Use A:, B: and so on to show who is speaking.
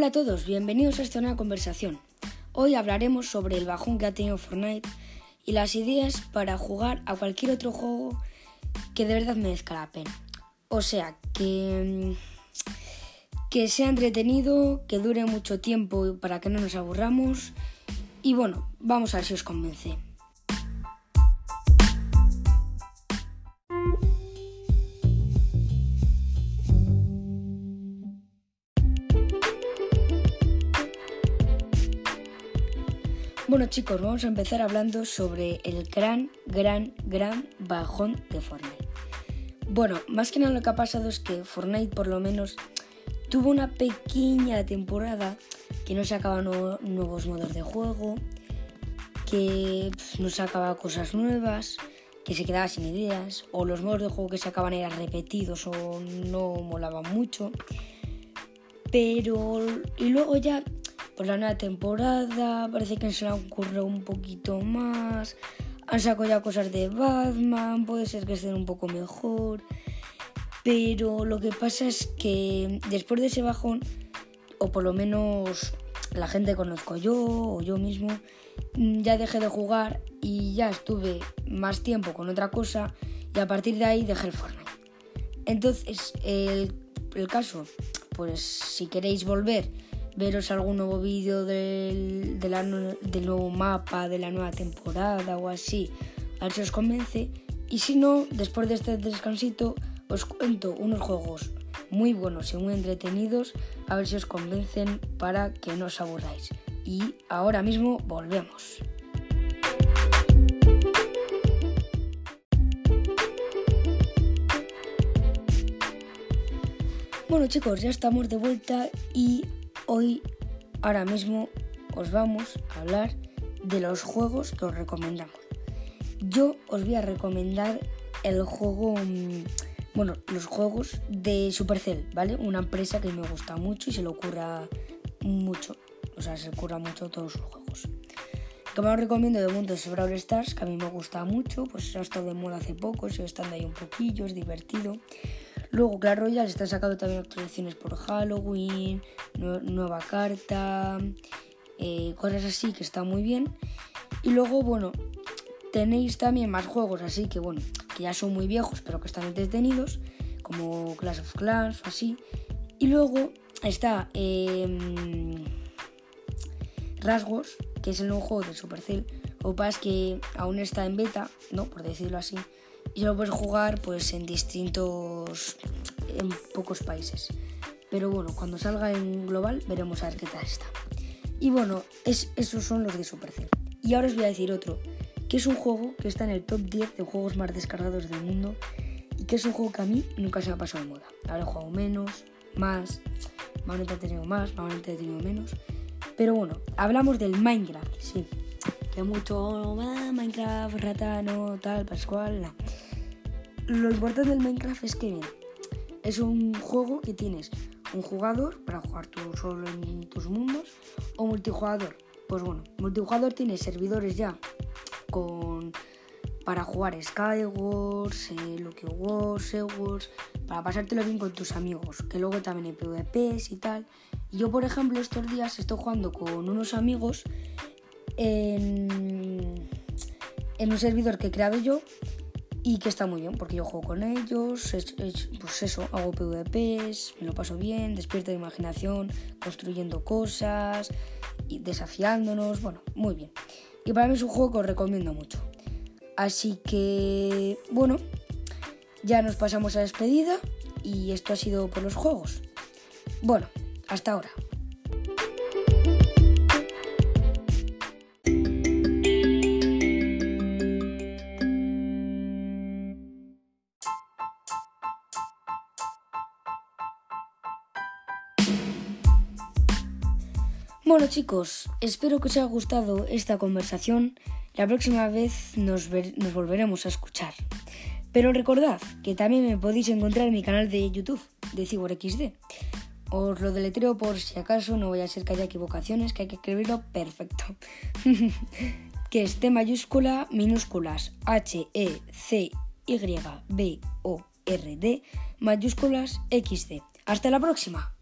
A: Hola a todos, bienvenidos a esta nueva conversación. Hoy hablaremos sobre el bajón que ha tenido Fortnite y las ideas para jugar a cualquier otro juego que de verdad merezca la pena. O sea, que, que sea entretenido, que dure mucho tiempo para que no nos aburramos. Y bueno, vamos a ver si os convence. Bueno chicos, vamos a empezar hablando sobre el gran, gran, gran bajón de Fortnite. Bueno, más que nada lo que ha pasado es que Fortnite por lo menos tuvo una pequeña temporada que no sacaba nuevos modos de juego, que no sacaba cosas nuevas, que se quedaba sin ideas, o los modos de juego que sacaban eran repetidos o no molaban mucho. Pero, y luego ya por la nueva temporada, parece que se le ocurrido un poquito más. Han sacado ya cosas de Batman, puede ser que estén un poco mejor. Pero lo que pasa es que después de ese bajón, o por lo menos la gente conozco yo o yo mismo, ya dejé de jugar y ya estuve más tiempo con otra cosa y a partir de ahí dejé el Fortnite. Entonces, el, el caso, pues si queréis volver veros algún nuevo vídeo del, del nuevo mapa, de la nueva temporada o así, a ver si os convence. Y si no, después de este descansito, os cuento unos juegos muy buenos y muy entretenidos, a ver si os convencen para que no os aburráis. Y ahora mismo volvemos. Bueno chicos, ya estamos de vuelta y Hoy, ahora mismo, os vamos a hablar de los juegos que os recomendamos. Yo os voy a recomendar el juego, mm, bueno, los juegos de Supercell, ¿vale? Una empresa que me gusta mucho y se le ocurra mucho, o sea, se ocurra mucho todos sus juegos. Que me os recomiendo de mundo es Brawl Stars, que a mí me gusta mucho, pues ha estado de moda hace poco, sigue estando ahí un poquillo, es divertido. Luego Clash Royale está sacando también actualizaciones por Halloween, nueva carta, eh, cosas así que está muy bien. Y luego, bueno, tenéis también más juegos así que, bueno, que ya son muy viejos pero que están entretenidos, como Clash of Clans o así. Y luego está em, Rasgos, que es el nuevo juego de Supercell. O que aún está en beta, ¿no? Por decirlo así y lo puedes jugar pues en distintos en pocos países. Pero bueno cuando salga en global veremos a ver qué tal está. Y bueno es, esos son los de Supercell y ahora os voy a decir otro que es un juego que está en el top 10 de juegos más descargados del mundo y que es un juego que a mí nunca se me ha pasado de moda. Ahora he jugado menos más más he tenido más más he tenido menos. Pero bueno hablamos del Minecraft sí que mucho ah, Minecraft, ratano, tal, pascual, no. Lo importante del Minecraft es que es un juego que tienes un jugador para jugar tú solo en tus mundos o multijugador. Pues bueno, multijugador tiene servidores ya con para jugar Skywars, eh, Lucky Wars, Wars, para pasártelo bien con tus amigos, que luego también hay PvPs y tal. Yo, por ejemplo, estos días estoy jugando con unos amigos en, un servidor que he creado yo y que está muy bien porque yo juego con ellos, pues eso, hago PvPs, me lo paso bien, despierto de imaginación, construyendo cosas, y desafiándonos, bueno, muy bien. Y para mí es un juego que os recomiendo mucho. Así que, bueno, ya nos pasamos a despedida y esto ha sido por los juegos. Bueno, hasta ahora. Bueno chicos, espero que os haya gustado esta conversación. La próxima vez nos, volveremos a escuchar. Pero recordad que también me podéis encontrar en mi canal de YouTube de CiborXD. Os lo deletreo por si acaso no voy a ser que haya equivocaciones, que hay que escribirlo perfecto. que es T mayúscula, minúsculas, H, E, C, Y, B, O, R, D, mayúsculas, XD. Hasta la próxima.